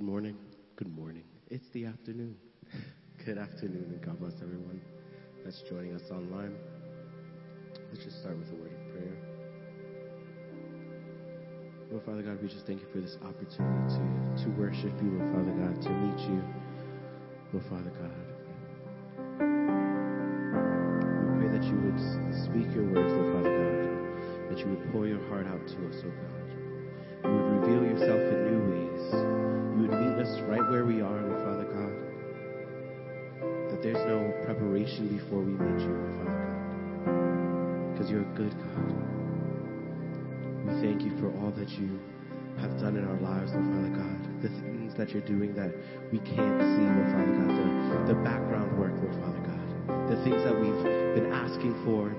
Good morning. Good morning. It's the afternoon. Good afternoon, and God bless everyone that's joining us online. Let's just start with a word of prayer. Lord Father God, we just thank you for this opportunity to, to worship you, Lord Father God, to meet you, Lord Father God. We pray that you would speak your words, Lord Father God, that you would pour your heart out to us, oh God. You would reveal yourself in right where we are, Father God. That there's no preparation before we meet you, Father God. Because you're a good God. We thank you for all that you have done in our lives, Lord Father God. The things that you're doing that we can't see, Lord Father God. The, the background work, Lord Father God. The things that we've been asking for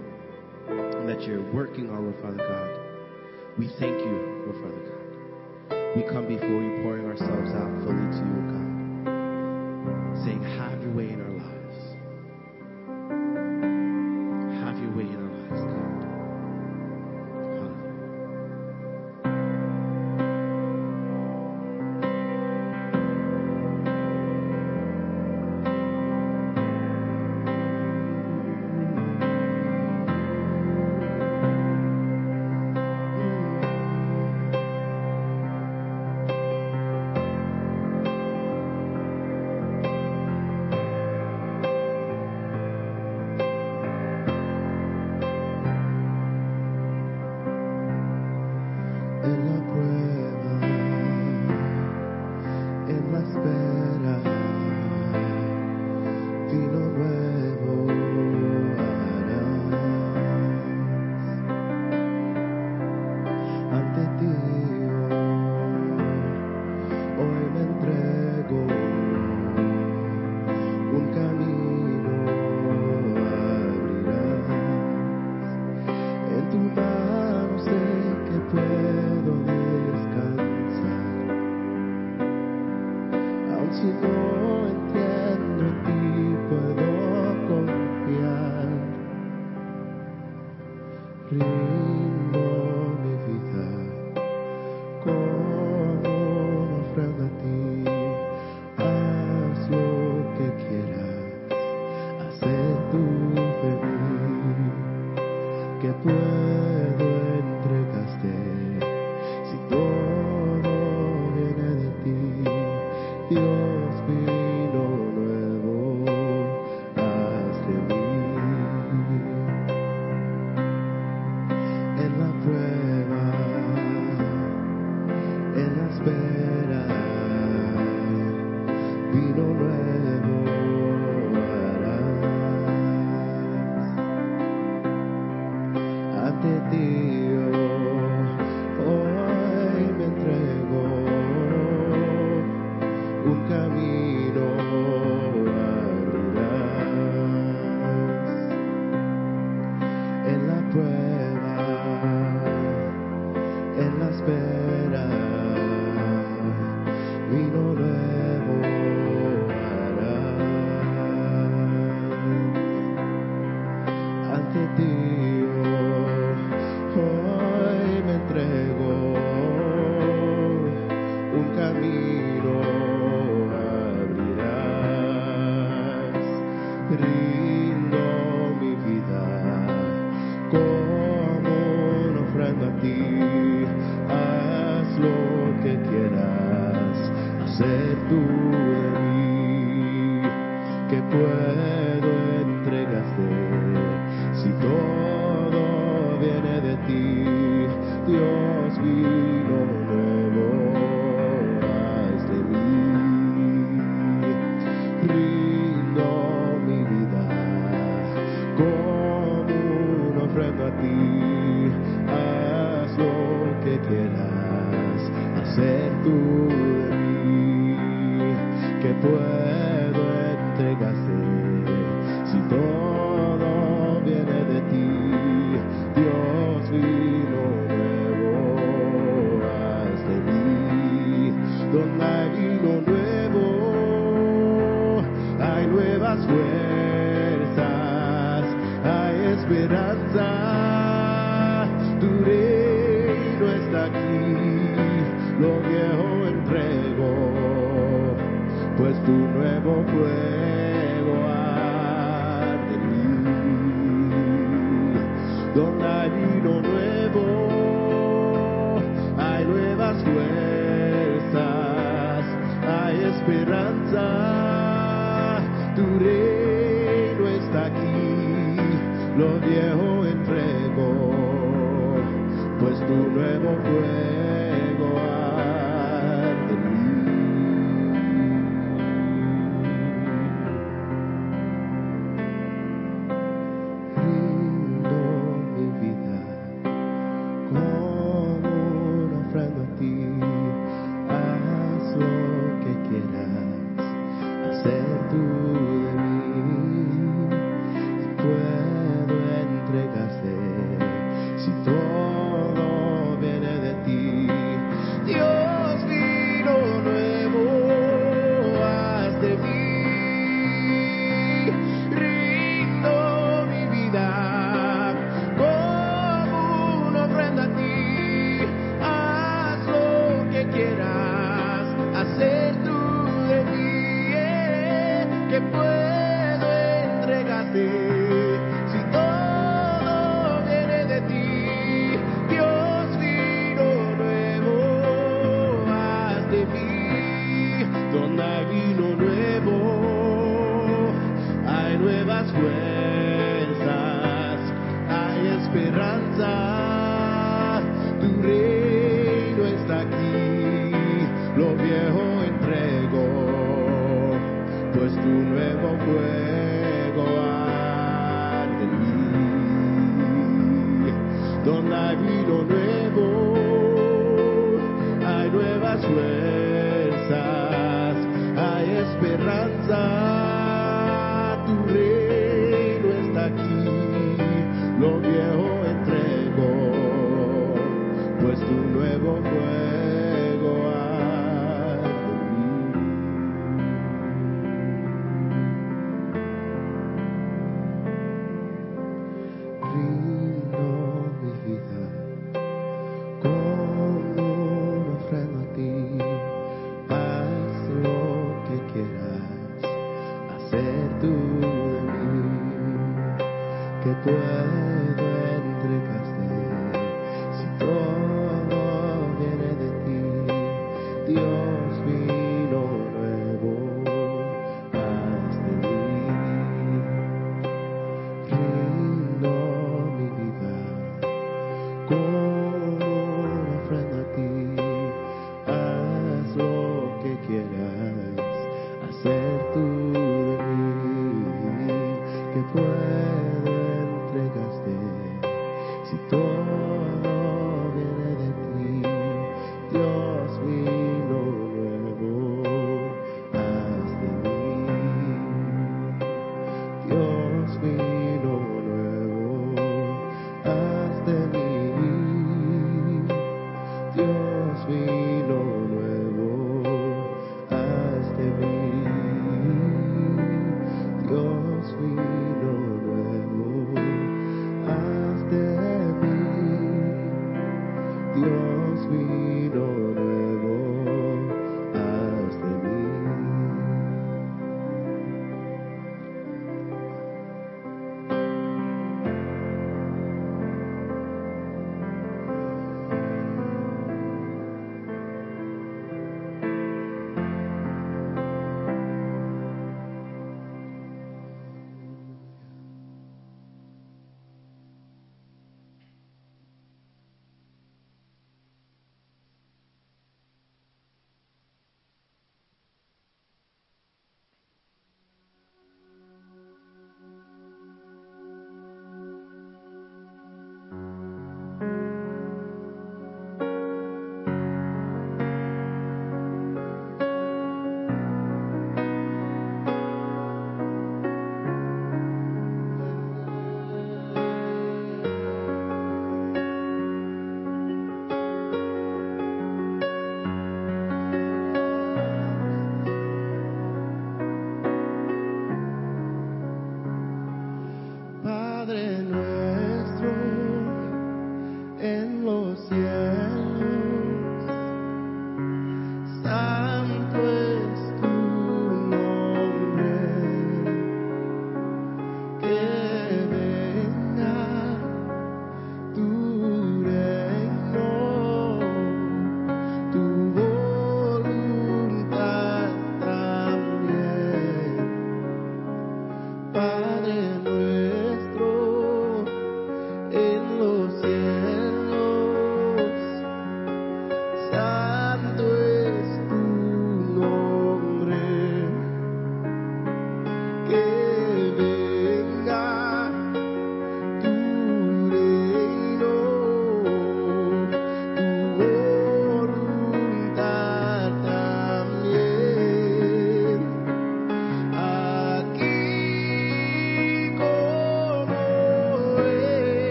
and that you're working on, Lord Father God. We thank you, Lord Father God. We come before you, pouring ourselves out fully to you, God. Saying, Have your way in our Tu reino está aquí, lo viejo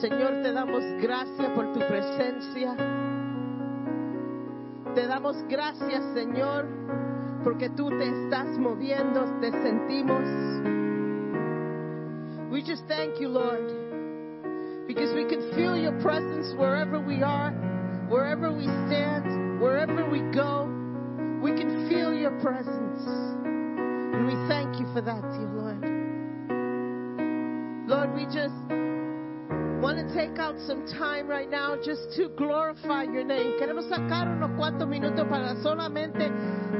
Señor, te damos gracias por tu presencia. Te damos gracias, Señor, porque tú te estás moviendo, te sentimos. We just thank you, Lord, because we can feel your presence wherever we are, wherever we stand, wherever we go. We can feel your presence. And we thank you for that, dear Lord. Lord, we just want to take out some time right now just to glorify your name. Queremos sacar unos cuantos minutos para solamente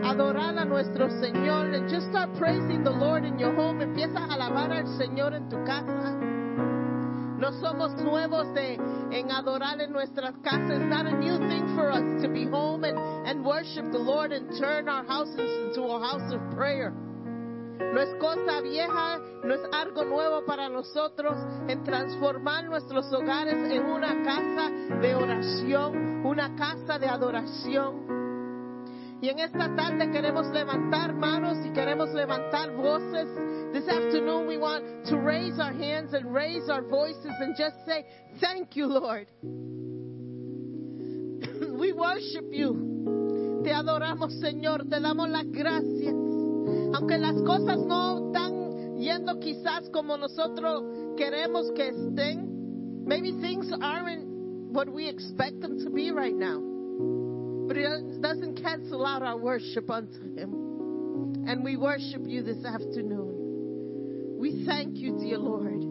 adorar a nuestro Señor and just start praising the Lord in your home. Empieza a alabar al Señor en tu casa. No somos nuevos de, en adorar en nuestras casas. It's not a new thing for us to be home and, and worship the Lord and turn our houses into a house of prayer. No es cosa vieja, no es algo nuevo para nosotros en transformar nuestros hogares en una casa de oración, una casa de adoración. Y en esta tarde queremos levantar manos y queremos levantar voces. This afternoon we want to raise our hands and raise our voices and just say, Thank you, Lord. We worship you. Te adoramos, Señor. Te damos las gracias. Aunque las cosas no están yendo quizás como nosotros queremos que estén. Maybe things aren't what we expect them to be right now. But it doesn't cancel out our worship unto Him. And we worship you this afternoon. We thank you, dear Lord,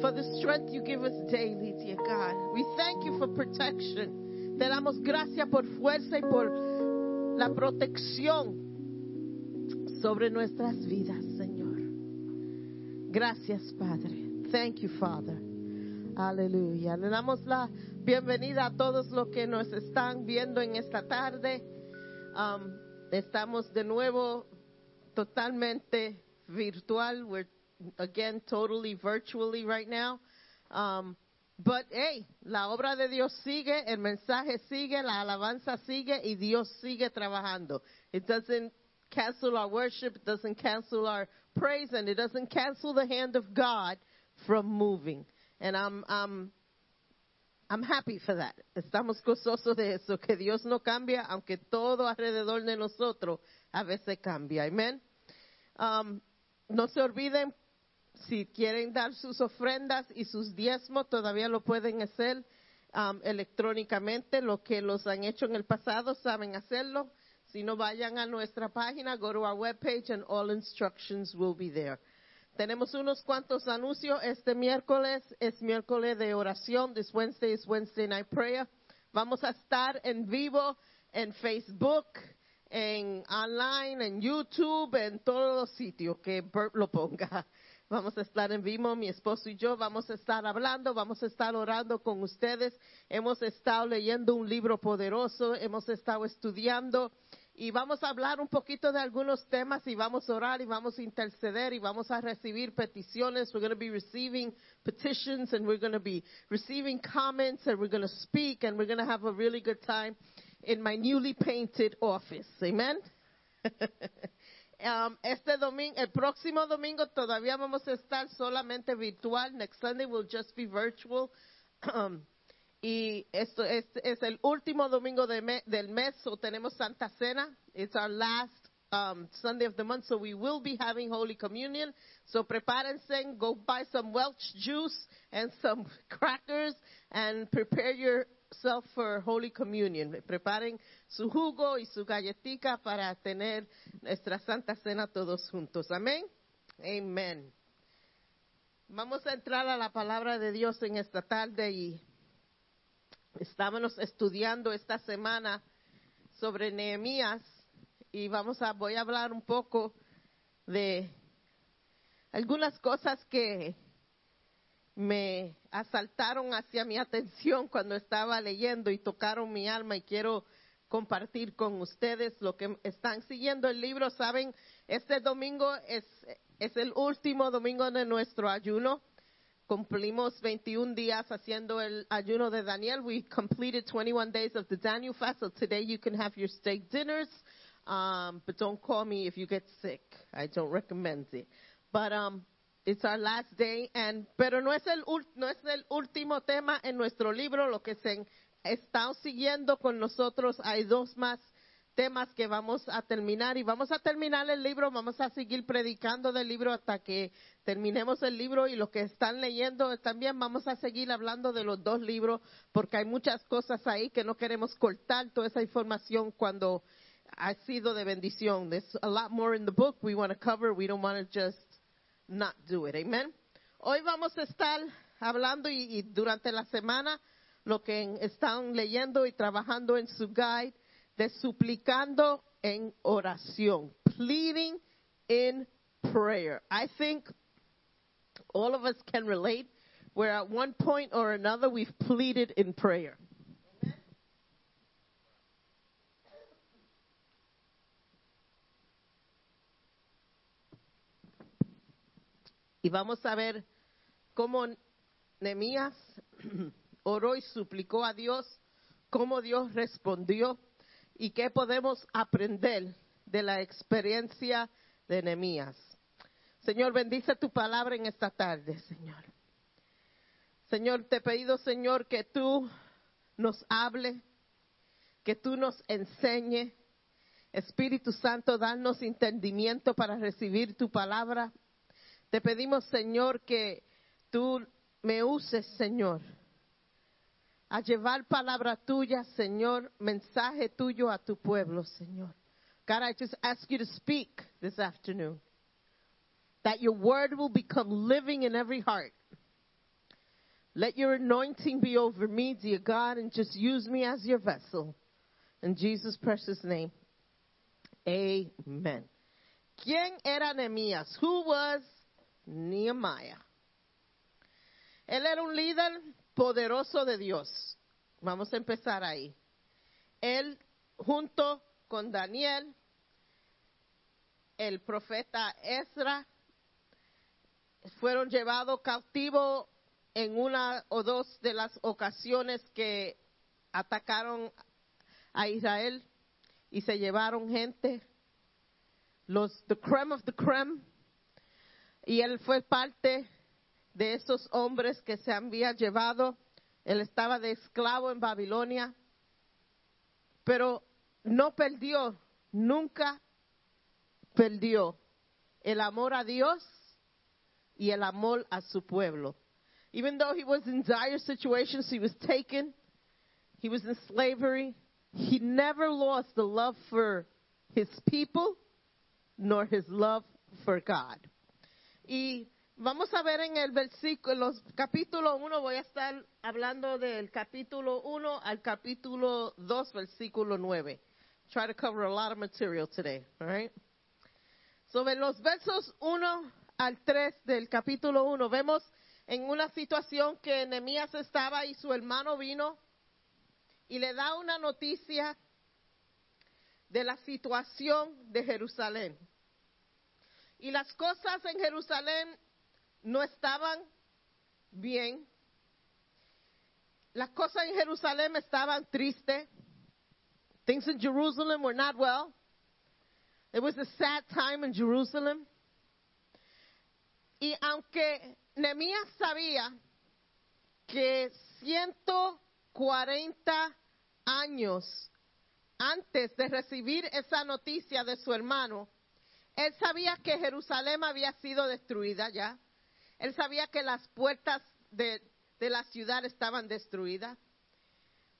for the strength you give us daily, dear God. We thank you for protection. Te damos gracias por fuerza y por la protección sobre nuestras vidas, Señor. Gracias, Padre. Thank you, Father. Aleluya. Le damos la bienvenida a todos los que nos están viendo en esta tarde. Um, estamos de nuevo totalmente virtual. We're again totally virtually right now. Um, but hey, la obra de Dios sigue, el mensaje sigue, la alabanza sigue y Dios sigue trabajando. It cancel our worship, it doesn't cancel our praise, and it doesn't cancel the hand of God from moving. And I'm, I'm, I'm happy for that. Estamos gozosos de eso, que Dios no cambia, aunque todo alrededor de nosotros a veces cambia. Amén. Um, no se olviden, si quieren dar sus ofrendas y sus diezmos, todavía lo pueden hacer um, electrónicamente. Los que los han hecho en el pasado saben hacerlo. Si no, vayan a nuestra página, go to our webpage, and all instructions will be there. Tenemos unos cuantos anuncios. Este miércoles es miércoles de oración. This Wednesday is Wednesday night prayer. Vamos a estar en vivo en Facebook, en online, en YouTube, en todos los sitios que Bert lo ponga. Vamos a estar en vivo, mi esposo y yo, vamos a estar hablando, vamos a estar orando con ustedes. Hemos estado leyendo un libro poderoso, hemos estado estudiando y vamos a hablar un poquito de algunos temas y vamos a orar y vamos a interceder y vamos a recibir peticiones. We're going to be receiving petitions and we're going to be receiving comments and we're going to speak and we're going to have a really good time in my newly painted office. Amen. um, este domingo, el próximo domingo todavía vamos a estar solamente virtual. Next Sunday will just be virtual. Y esto es, es el último domingo de me, del mes, so tenemos Santa Cena. It's our last um, Sunday of the month, so we will be having Holy Communion. So prepárense, go buy some Welch juice and some crackers and prepare yourself for Holy Communion. Preparen su jugo y su galletica para tener nuestra Santa Cena todos juntos. Amén. Amén. Vamos a entrar a la palabra de Dios en esta tarde y Estábamos estudiando esta semana sobre Nehemías y vamos a voy a hablar un poco de algunas cosas que me asaltaron hacia mi atención cuando estaba leyendo y tocaron mi alma y quiero compartir con ustedes lo que están siguiendo el libro. Saben, este domingo es, es el último domingo de nuestro ayuno cumplimos 21 días haciendo el ayuno de Daniel. We completed 21 days of the Daniel fast. So today you can have your steak dinners. Um, but don't call me if you get sick. I don't recommend it. But um, it's our last day. And, pero no es, el, no es el último tema en nuestro libro. Lo que se está siguiendo con nosotros, hay dos más temas que vamos a terminar y vamos a terminar el libro, vamos a seguir predicando del libro hasta que terminemos el libro y los que están leyendo también vamos a seguir hablando de los dos libros porque hay muchas cosas ahí que no queremos cortar toda esa información cuando ha sido de bendición. There's a lot more in the book we want to cover. We don't want to just not do it. Amen. Hoy vamos a estar hablando y, y durante la semana lo que están leyendo y trabajando en su guide de suplicando en oración, pleading in prayer. I think all of us can relate where at one point or another we've pleaded in prayer. Y vamos a ver cómo Nehemías oró y suplicó a Dios, cómo Dios respondió y qué podemos aprender de la experiencia de Nehemías. Señor, bendice tu palabra en esta tarde, Señor. Señor, te he pedido, Señor, que tú nos hable, que tú nos enseñe. Espíritu Santo, danos entendimiento para recibir tu palabra. Te pedimos, Señor, que tú me uses, Señor, a llevar palabra tuya, Señor, mensaje tuyo a tu pueblo, Señor. God, I just ask you to speak this afternoon. That your word will become living in every heart. Let your anointing be over me, dear God, and just use me as your vessel. In Jesus' precious name. Amen. ¿Quién era Nehemías? Who was Nehemiah? Él era un líder poderoso de Dios. Vamos a empezar ahí. Él, junto con Daniel, el profeta Ezra, fueron llevados cautivos en una o dos de las ocasiones que atacaron a Israel y se llevaron gente, los the creme of the creme, y él fue parte de esos hombres que se habían llevado. Él estaba de esclavo en Babilonia, pero no perdió, nunca perdió el amor a Dios y el amor a su pueblo. Even though he was in dire situations, he was taken, he was in slavery, he never lost the love for his people nor his love for God. Y vamos a ver en el versículo, los capítulo 1, voy a estar hablando del capítulo 1 al capítulo 2, versículo 9. Try to cover a lot of material today, all right? Sobre los versos 1 al 3 del capítulo 1, vemos en una situación que Nehemías estaba y su hermano vino y le da una noticia de la situación de Jerusalén. Y las cosas en Jerusalén no estaban bien. Las cosas en Jerusalén estaban tristes. Things in Jerusalem were not well. It was a sad time in Jerusalem. Y aunque Nehemías sabía que 140 años antes de recibir esa noticia de su hermano, él sabía que Jerusalén había sido destruida ya. Él sabía que las puertas de, de la ciudad estaban destruidas.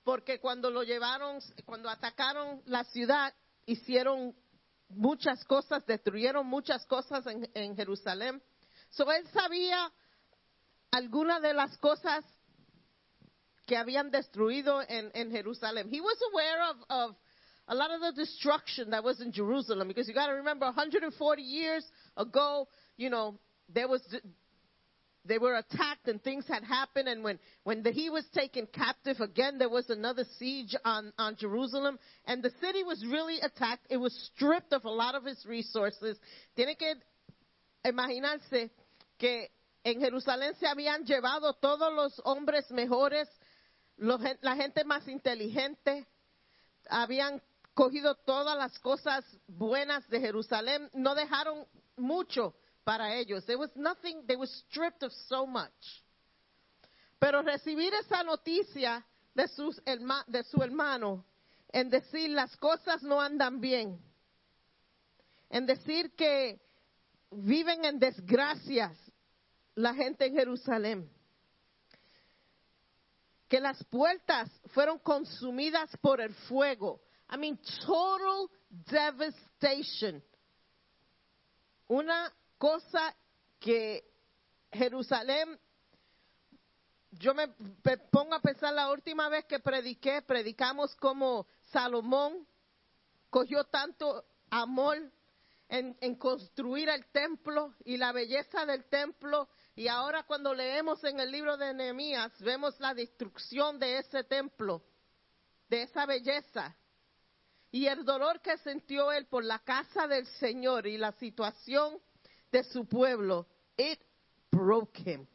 Porque cuando lo llevaron, cuando atacaron la ciudad, hicieron muchas cosas, destruyeron muchas cosas en, en Jerusalén. So él sabía algunas de las cosas que habían destruido en, en Jerusalén. He was aware of, of a lot of the destruction that was in Jerusalem because you got to remember 140 years ago, you know, there was they were attacked and things had happened. And when when the, he was taken captive again there was another siege on on Jerusalem. And the city was really attacked. It was stripped of a lot of its resources. Tiene que imaginarse que en Jerusalén se habían llevado todos los hombres mejores, los la gente más inteligente, habían cogido todas las cosas buenas de Jerusalén, no dejaron mucho para ellos. There was nothing, they were stripped of so much. Pero recibir esa noticia de, sus de su hermano, en decir las cosas no andan bien, en decir que viven en desgracias la gente en Jerusalén, que las puertas fueron consumidas por el fuego. I mean, total devastation. Una cosa que Jerusalén yo me pongo a pensar la última vez que prediqué, predicamos como Salomón cogió tanto amor en, en construir el templo y la belleza del templo. Y ahora cuando leemos en el libro de Nehemías, vemos la destrucción de ese templo, de esa belleza. Y el dolor que sintió él por la casa del Señor y la situación de su pueblo, it broke him.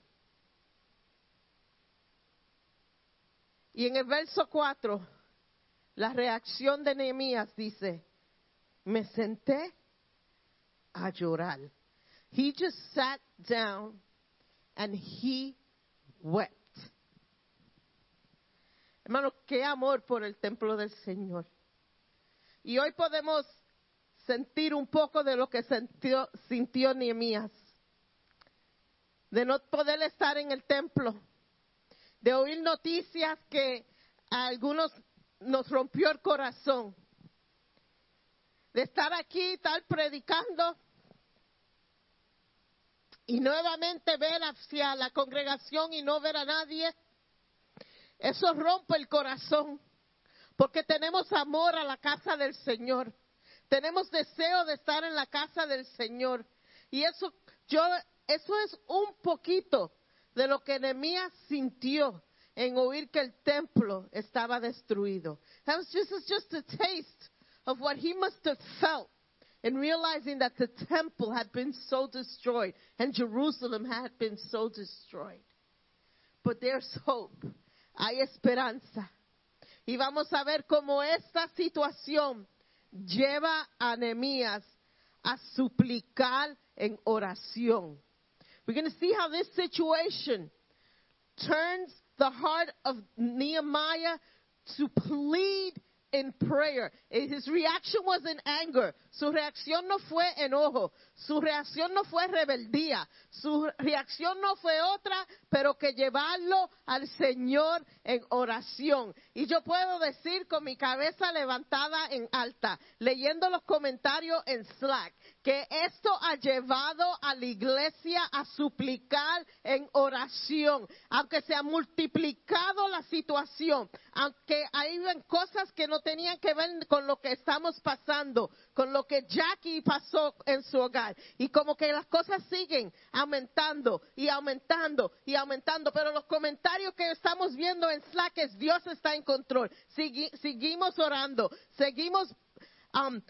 Y en el verso 4, la reacción de Nehemías dice, me senté a llorar. He just sat down and he wept. Hermano, qué amor por el templo del Señor. Y hoy podemos sentir un poco de lo que sintió, sintió. De no poder estar en el templo. De oír noticias que a algunos nos rompió el corazón. De estar aquí, estar predicando y nuevamente ver hacia la congregación y no ver a nadie. Eso rompe el corazón. Porque tenemos amor a la casa del Señor. Tenemos deseo de estar en la casa del Señor. Y eso, yo, eso es un poquito de lo que Nehemías sintió en oír que el templo estaba destruido. That was just, a taste of what he must have felt in realizing that the temple had been so destroyed and Jerusalem had been so destroyed. But there's hope. Hay esperanza. Y vamos a ver cómo esta situación lleva a Nehemías a suplicar en oración. We're going to see how this situation turns the heart of Nehemiah to plead in prayer. And His reaction was in anger. Su reacción no fue enojo. Su reacción no fue rebeldía. Su reacción no fue otra, pero que llevarlo al Señor en oración. Y yo puedo decir con mi cabeza levantada en alta, leyendo los comentarios en Slack, que esto ha llevado a la iglesia a suplicar en oración, aunque se ha multiplicado la situación, aunque hay cosas que no tenían que ver con lo que estamos pasando, con lo que Jackie pasó en su hogar, y como que las cosas siguen aumentando y aumentando y aumentando, pero los comentarios que estamos viendo en Slack es Dios está en control, Segui- seguimos orando, seguimos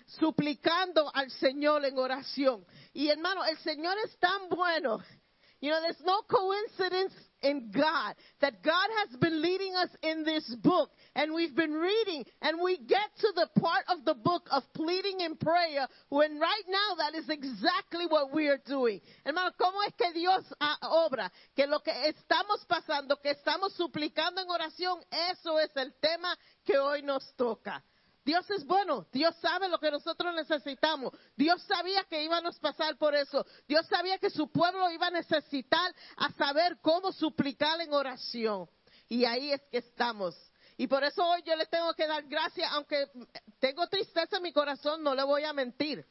suplicando al Señor en oración. Y hermano, el Señor es tan bueno. You know, there's no coincidence in God that God has been leading us in this book and we've been reading and we get to the part of the book of pleading in prayer when right now that is exactly what we are doing. Hermano, ¿cómo es que Dios ah, obra? Que lo que estamos pasando, que estamos suplicando en oración, eso es el tema que hoy nos toca. Dios es bueno, Dios sabe lo que nosotros necesitamos. Dios sabía que íbamos a pasar por eso. Dios sabía que su pueblo iba a necesitar a saber cómo suplicar en oración. Y ahí es que estamos. Y por eso hoy yo le tengo que dar gracias, aunque tengo tristeza en mi corazón, no le voy a mentir.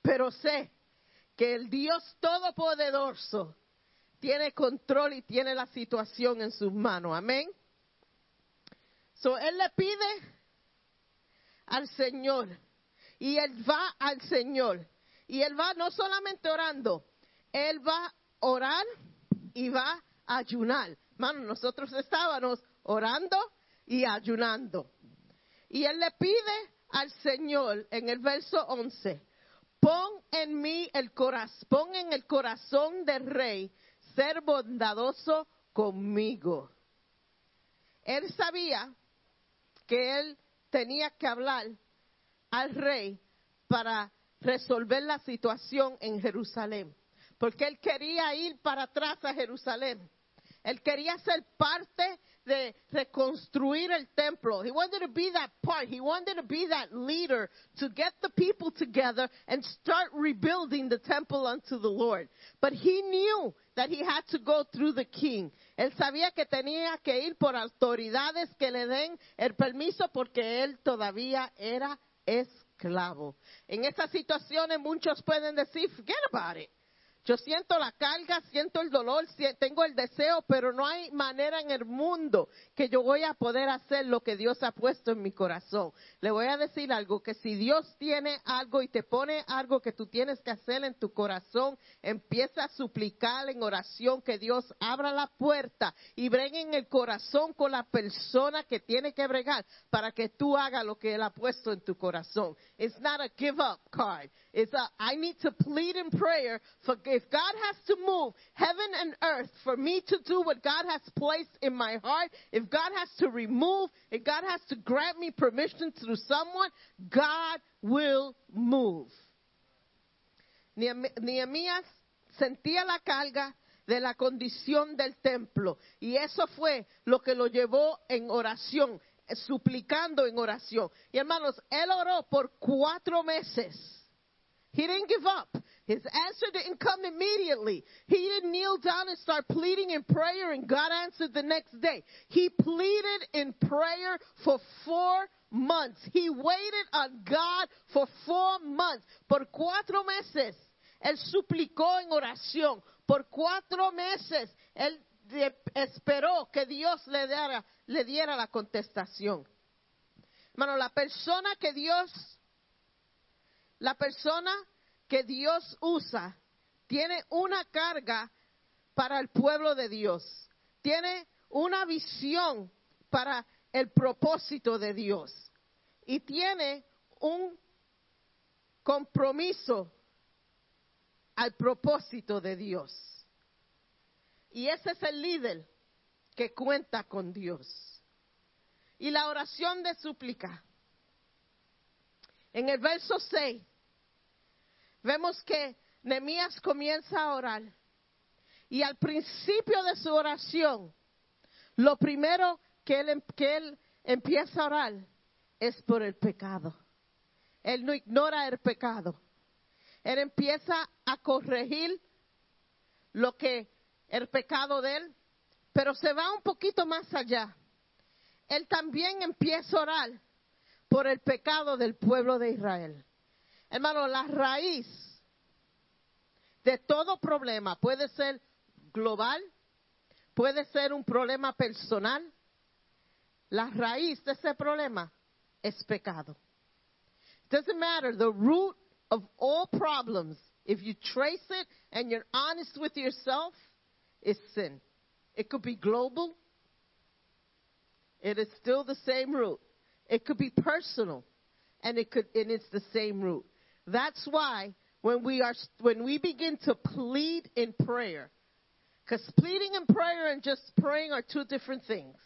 Pero sé que el Dios Todopoderoso tiene control y tiene la situación en sus manos. Amén. So, él le pide al Señor. Y él va al Señor. Y él va no solamente orando, él va a orar y va a ayunar. Hermano, nosotros estábamos orando y ayunando. Y él le pide al Señor en el verso 11, pon en mí el corazón, pon en el corazón del rey ser bondadoso conmigo. Él sabía que él tenía que hablar al rey para resolver la situación en Jerusalén, porque él quería ir para atrás a Jerusalén. Él quería ser parte de reconstruir el templo. He wanted to be that part. He wanted to be that leader to get the people together and start rebuilding the temple unto the Lord. But he knew that he had to go through the king. Él sabía que tenía que ir por autoridades que le den el permiso porque él todavía era esclavo. En estas situaciones muchos pueden decir, forget about it. Yo siento la carga, siento el dolor, tengo el deseo, pero no hay manera en el mundo que yo voy a poder hacer lo que Dios ha puesto en mi corazón. Le voy a decir algo, que si Dios tiene algo y te pone algo que tú tienes que hacer en tu corazón, empieza a suplicar en oración que Dios abra la puerta y bregue en el corazón con la persona que tiene que bregar para que tú hagas lo que Él ha puesto en tu corazón. It's not a give up card. It's a, I need to plead in prayer for if God has to move heaven and earth for me to do what God has placed in my heart, if God has to remove, if God has to grant me permission through someone, God will move. Nehem- Nehemías sentía la carga de la condición del templo y eso fue lo que lo llevó en oración, suplicando en oración. Y hermanos, él oró por cuatro meses. He didn't give up. His answer didn't come immediately. He didn't kneel down and start pleading in prayer and God answered the next day. He pleaded in prayer for four months. He waited on God for four months. Por cuatro meses. Él suplicó en oración. Por cuatro meses. Él esperó que Dios le diera, le diera la contestación. Hermano, la persona que Dios la persona que Dios usa tiene una carga para el pueblo de Dios. Tiene una visión para el propósito de Dios. Y tiene un compromiso al propósito de Dios. Y ese es el líder que cuenta con Dios. Y la oración de súplica. En el verso 6 vemos que Nehemías comienza a orar. Y al principio de su oración, lo primero que él, em- que él empieza a orar es por el pecado. Él no ignora el pecado. Él empieza a corregir lo que el pecado de él, pero se va un poquito más allá. Él también empieza a orar por el pecado del pueblo de Israel. Hermano, la raíz de todo problema puede ser global, puede ser un problema personal. La raíz de ese problema es pecado. It Doesn't matter the root of all problems. If you trace it and you're honest with yourself, is sin. It could be global. It is still the same root. It could be personal, and it could, and it's the same root. That's why when we are, when we begin to plead in prayer, because pleading in prayer and just praying are two different things.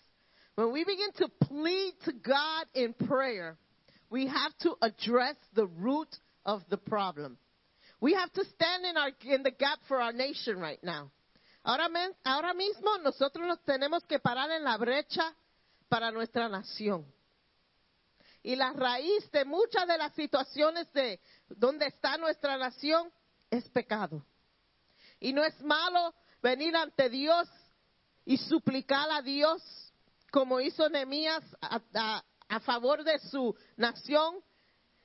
When we begin to plead to God in prayer, we have to address the root of the problem. We have to stand in, our, in the gap for our nation right now. Ahora, ahora mismo nosotros nos tenemos que parar en la brecha para nuestra nación. Y la raíz de muchas de las situaciones de donde está nuestra nación es pecado. Y no es malo venir ante Dios y suplicar a Dios, como hizo Nehemías a, favor de su nación,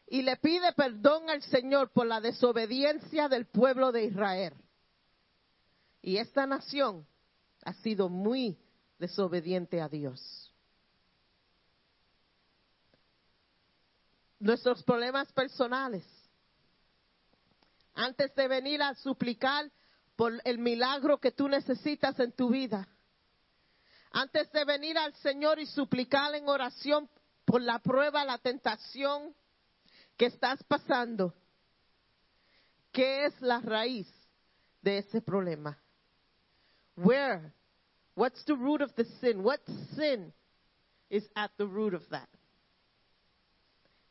y le pide perdón al Señor por la desobediencia del pueblo de Israel. Y esta nación ha sido muy desobediente a Dios. Nuestros problemas personales. Antes de venir a suplicar por el milagro que tú necesitas en tu vida. Antes de venir al Señor y suplicar en oración por la prueba, la tentación que estás pasando. ¿Qué es la raíz de ese problema? Where? What's the root of the sin? What sin is at the root of that?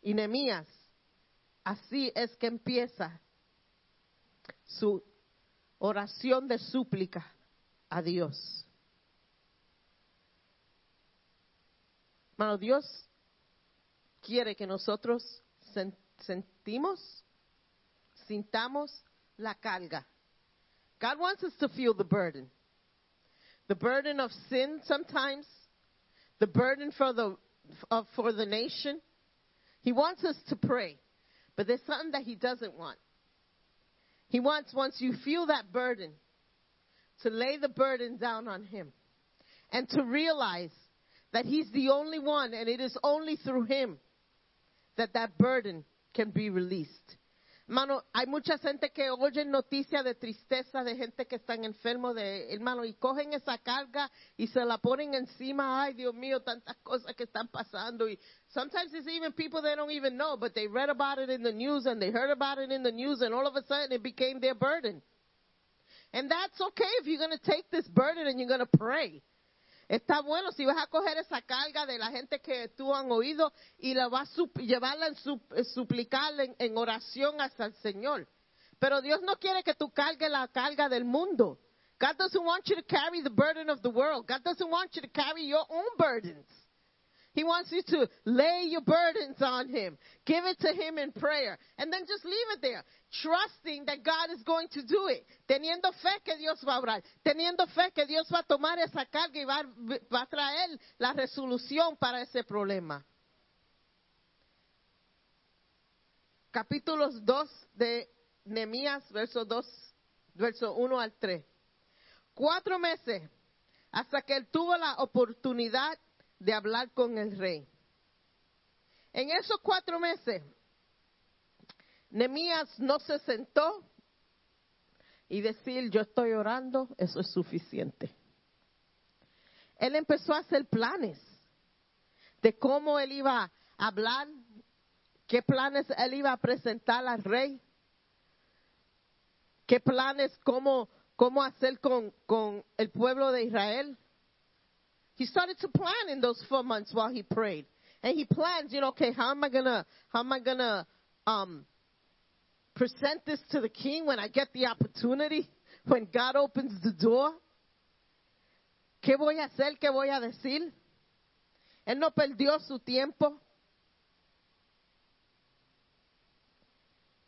Y Nehemías, así es que empieza su oración de súplica a Dios. Hermano, Dios quiere que nosotros sen- sentimos, sintamos la carga. God wants us to feel the burden. The burden of sin sometimes, the burden for the, for the nation. He wants us to pray. But there's something that he doesn't want. He wants, once you feel that burden, to lay the burden down on him and to realize that he's the only one and it is only through him that that burden can be released. Hermano, hay mucha gente que oye noticias de tristeza de gente que están enfermos de hermano y cogen esa carga y se la ponen encima. Ay, Dios mío, tantas cosas que están pasando. Y sometimes it's even people they don't even know, but they read about it in the news and they heard about it in the news and all of a sudden it became their burden. And that's okay if you're going to take this burden and you're going to pray. Está bueno si vas a coger esa carga de la gente que tú han oído y la vas a llevarla en eh, suplicarla en, en oración hasta el Señor. Pero Dios no quiere que tú cargues la carga del mundo. God doesn't want you to carry the burden of the world. God doesn't want you to carry your own burdens. He wants you to lay your burdens on Him. Give it to Him in prayer. And then just leave it there. Trusting that God is going to do it. Teniendo fe que Dios va a obrar. Teniendo fe que Dios va a tomar esa carga y va, va a traer la resolución para ese problema. Capítulos 2 de Nehemías, verso 2, verso 1 al 3. Cuatro meses hasta que él tuvo la oportunidad de hablar con el rey. En esos cuatro meses, Nemías no se sentó y decir, yo estoy orando, eso es suficiente. Él empezó a hacer planes de cómo él iba a hablar, qué planes él iba a presentar al rey, qué planes, cómo, cómo hacer con, con el pueblo de Israel. He started to plan in those four months while he prayed. And he plans, you know, okay, how am I gonna, how am I gonna, um, present this to the king when I get the opportunity, when God opens the door? ¿Qué voy a hacer? ¿Qué voy a decir? Él no perdió su tiempo.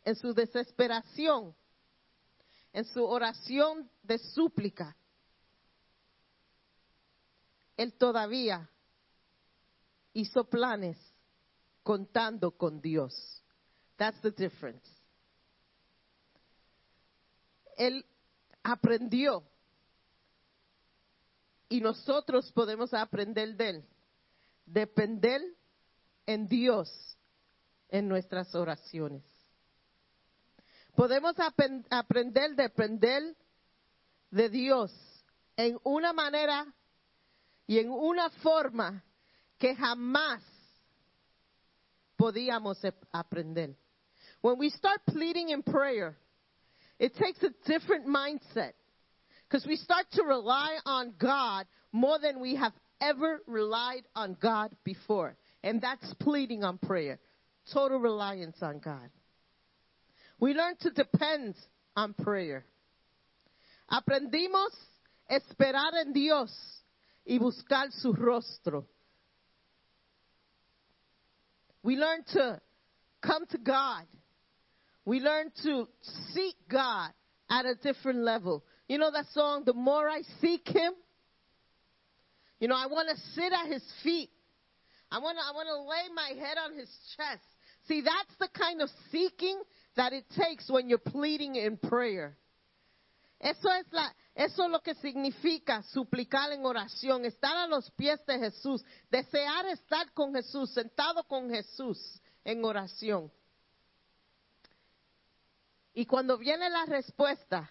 En su desesperación, en su oración de súplica, él todavía hizo planes contando con Dios. That's the difference. Él aprendió y nosotros podemos aprender de él. Depender en Dios en nuestras oraciones. Podemos apen- aprender, depender de Dios en una manera y en una forma que jamás podíamos aprender. When we start pleading in prayer, it takes a different mindset because we start to rely on God more than we have ever relied on God before. And that's pleading on prayer. Total reliance on God. We learn to depend on prayer. Aprendimos esperar en Dios y buscar su rostro. We learn to come to God. We learn to seek God at a different level. You know that song, The More I Seek Him? You know, I want to sit at His feet. I want to I want to lay my head on His chest. See, that's the kind of seeking that it takes when you're pleading in prayer. Eso es, la, eso es lo que significa suplicar en oración, estar a los pies de Jesús, desear estar con Jesús, sentado con Jesús en oración. Y cuando viene la respuesta,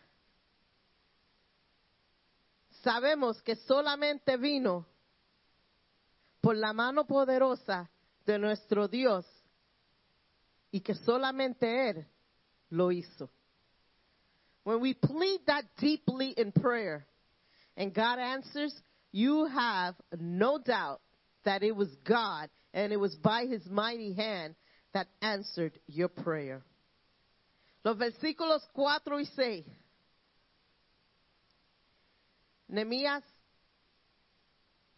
sabemos que solamente vino por la mano poderosa de nuestro Dios y que solamente Él lo hizo. When we plead that deeply in prayer and God answers, you have no doubt that it was God and it was by his mighty hand that answered your prayer. Los versículos 4 y 6. Nehemías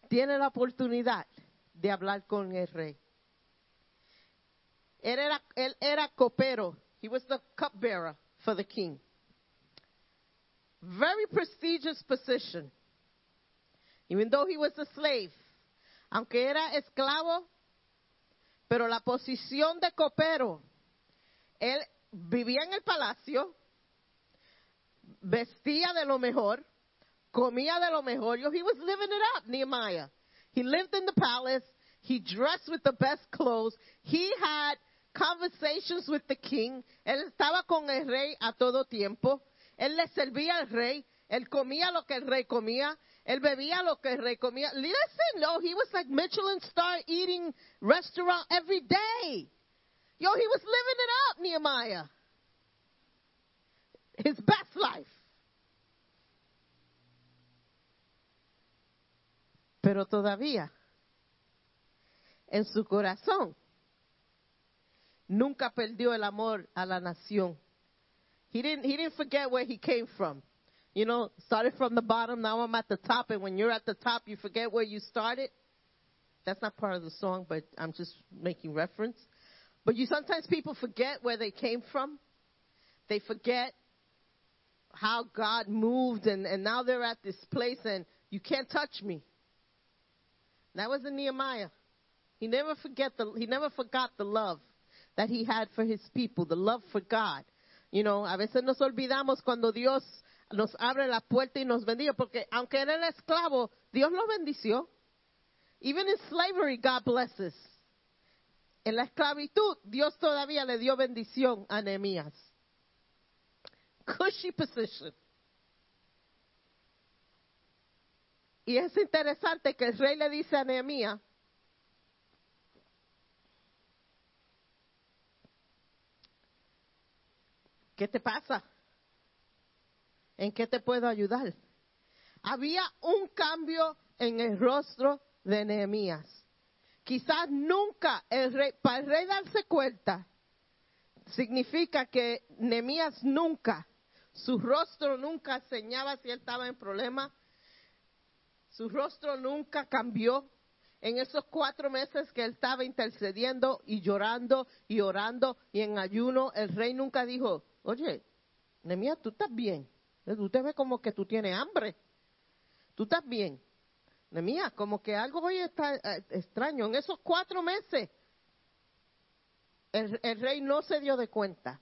tiene la oportunidad de hablar con el rey. Él era, él era copero. He was the cupbearer for the king. Very prestigious position. Even though he was a slave. Aunque era esclavo, pero la posición de copero, él vivía en el palacio, vestía de lo mejor, comía de lo mejor. He was living it up, Nehemiah. He lived in the palace. He dressed with the best clothes. He had conversations with the king. Él estaba con el rey a todo tiempo. Él le servía al rey. Él comía lo que el rey comía. Él bebía lo que el rey comía. Listen, no, he was like Michelin star eating restaurant every day. Yo, he was living it up, Nehemiah. His best life. Pero todavía, en su corazón, nunca perdió el amor a la nación. He didn't, he didn't forget where he came from. You know, started from the bottom, now I'm at the top, and when you're at the top, you forget where you started. That's not part of the song, but I'm just making reference. But you sometimes people forget where they came from. They forget how God moved, and, and now they're at this place, and you can't touch me. That was in Nehemiah. He never forget the he never forgot the love that he had for his people, the love for God. You know, a veces nos olvidamos cuando Dios nos abre la puerta y nos bendiga, porque aunque era el esclavo, Dios lo bendició. Even in slavery, God blesses. En la esclavitud, Dios todavía le dio bendición a Nehemías. Cushy position. Y es interesante que el rey le dice a Nehemías, ¿qué te pasa? ¿En qué te puedo ayudar? Había un cambio en el rostro de Nehemías. Quizás nunca el rey, para el rey darse cuenta, significa que Nehemías nunca, su rostro nunca enseñaba si él estaba en problema, su rostro nunca cambió. En esos cuatro meses que él estaba intercediendo y llorando y orando y en ayuno, el rey nunca dijo, oye, Nehemías, tú estás bien. Te ves como que tú tienes hambre. Tú estás bien. Nehemías, como que algo hoy está eh, extraño. En esos cuatro meses, el, el, rey no se dio de cuenta.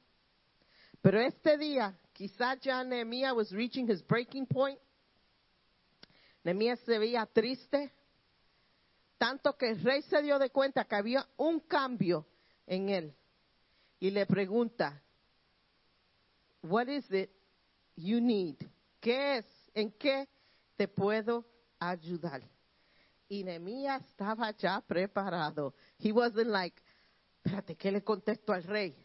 Pero este día, quizás ya Nehemías was reaching his breaking point. Nehemías se veía triste, tanto que el rey se dio de cuenta que había un cambio en él. Y le pregunta, What is it you need? ¿Qué es? ¿En qué te puedo ayudar? Y Nehemías estaba ya preparado. He wasn't like, espérate, ¿qué le contesto al rey?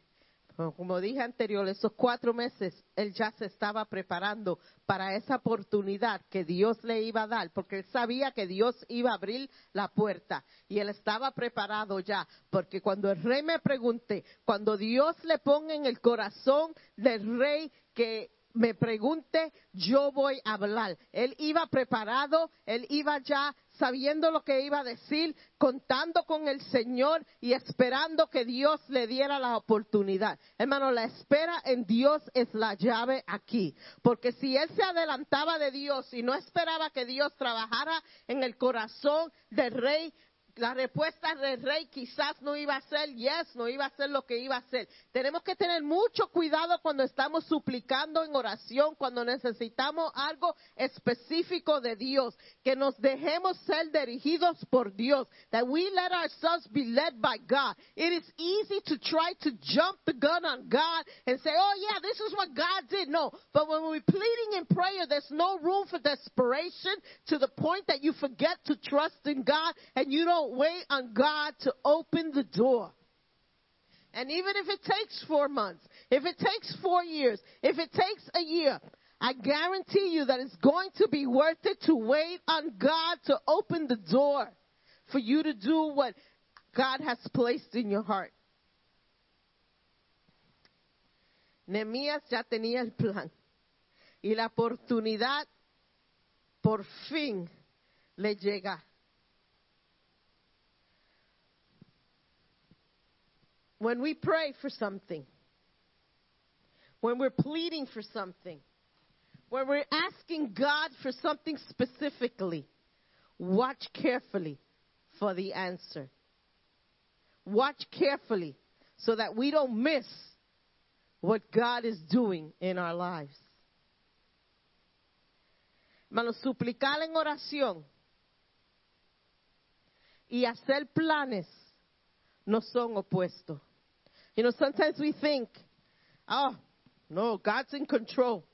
Como dije anterior, esos cuatro meses él ya se estaba preparando para esa oportunidad que Dios le iba a dar, porque él sabía que Dios iba a abrir la puerta y él estaba preparado ya, porque cuando el rey me pregunte, cuando Dios le ponga en el corazón del rey que me pregunte, yo voy a hablar. Él iba preparado, él iba ya sabiendo lo que iba a decir, contando con el Señor y esperando que Dios le diera la oportunidad. Hermano, la espera en Dios es la llave aquí. Porque si él se adelantaba de Dios y no esperaba que Dios trabajara en el corazón del rey, la respuesta del rey quizás no iba a ser yes, no iba a ser lo que iba a ser. Tenemos que tener mucho cuidado cuando estamos suplicando en oración, cuando necesitamos algo específico de Dios, que nos dejemos ser dirigidos por Dios, that we let ourselves be led by God. It is easy to try to jump the gun on God and say, oh yeah, this is what God did. No, but when we're pleading in prayer, there's no room for desperation to the point that you forget to trust in God and you don't wait on God to open the door. And even if it takes four months, if it takes four years, if it takes a year, I guarantee you that it's going to be worth it to wait on God to open the door for you to do what God has placed in your heart. Nehemías ya tenía el plan y la oportunidad por fin le llega. When we pray for something, when we're pleading for something, when we're asking God for something specifically, watch carefully for the answer. Watch carefully so that we don't miss what God is doing in our lives. Hermano, suplicar en oración y hacer planes no son opuestos. You know, sometimes we think, oh, no, God's in control.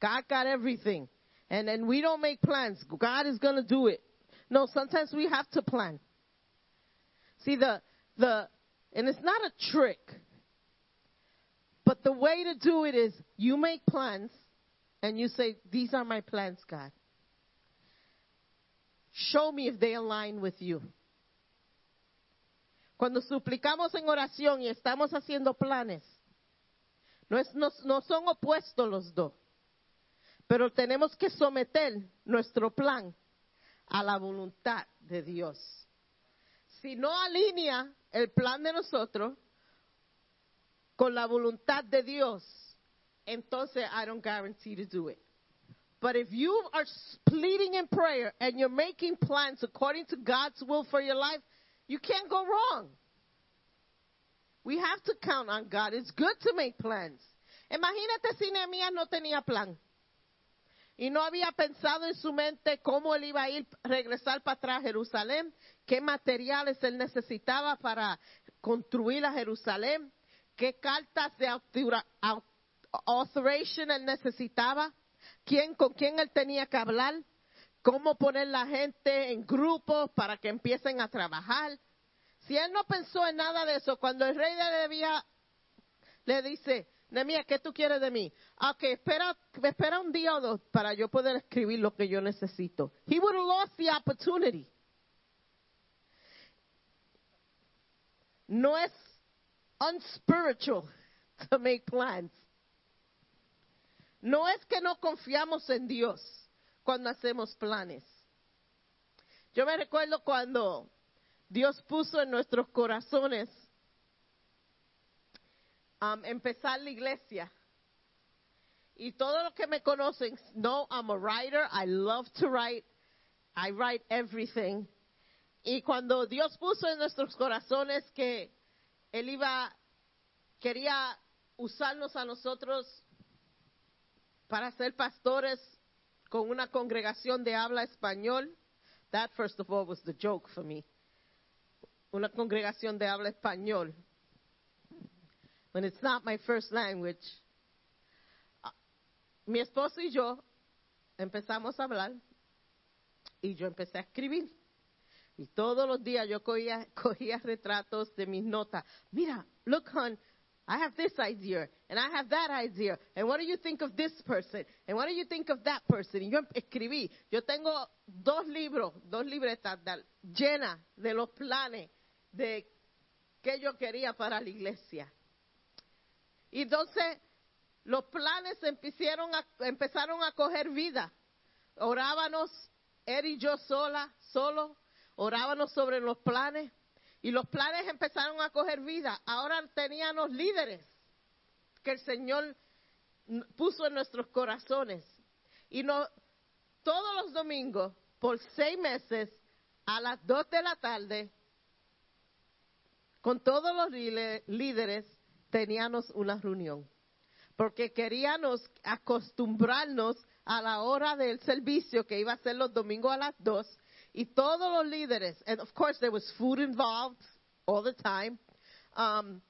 God got everything. And then we don't make plans. God is going to do it. No, sometimes we have to plan. See, the, the, and it's not a trick, but the way to do it is you make plans and you say, These are my plans, God. Show me if they align with you. Cuando suplicamos en oración y estamos haciendo planes, no, es, no, son opuestos los dos, pero tenemos que someter nuestro plan a la voluntad de Dios. Si no alinea el plan de nosotros con la voluntad de Dios, entonces I don't guarantee to do it. But if you are pleading in prayer and you're making plans according to God's will for your life, you can't go wrong. We have to count on God. It's good to make plans. Imagínate si Nehemías no tenía plan. Y no había pensado en su mente cómo él iba a ir, regresar para atrás Jerusalén, qué materiales él necesitaba para construir a Jerusalén, qué cartas de authorization él necesitaba, quién, con quién él tenía que hablar, cómo poner la gente en grupos para que empiecen a trabajar. Si él no pensó en nada de eso, cuando el rey de Debía le dice, Nemía, ¿qué tú quieres de mí? Ok, espera, espera un día o dos para yo poder escribir lo que yo necesito. He would have lost the opportunity. No es unspiritual to make plans. No es que no confiamos en Dios cuando hacemos planes. Yo me recuerdo cuando Dios puso en nuestros corazones um, empezar la iglesia. Y todos los que me conocen know I'm a writer. I love to write. I write everything. Y cuando Dios puso en nuestros corazones que Él iba, quería usarnos a nosotros para ser pastores con una congregación de habla español, that first of all was the joke for me. Una congregación de habla español when it's not my first language. Ah, mi esposo y yo empezamos a hablar y yo empecé a escribir. Y todos los días yo cogía, cogía retratos de mis notas. Mira, look, hon, I have this idea, and I have that idea, and what do you think of this person, and what do you think of that person? Y yo escribí, yo tengo dos libros, dos libretas llenas de los planes de que yo quería para la iglesia. Y entonces los planes empezaron a, empezaron a coger vida. Orábamos, él y yo sola, solo, orábamos sobre los planes. Y los planes empezaron a coger vida. Ahora teníamos líderes que el Señor puso en nuestros corazones. Y no, todos los domingos, por seis meses, a las dos de la tarde, con todos los líderes, teníamos una reunión, porque queríamos acostumbrarnos a la hora del servicio que iba a ser los domingos a las dos, y todos los líderes, and of course there was food involved all the time, um,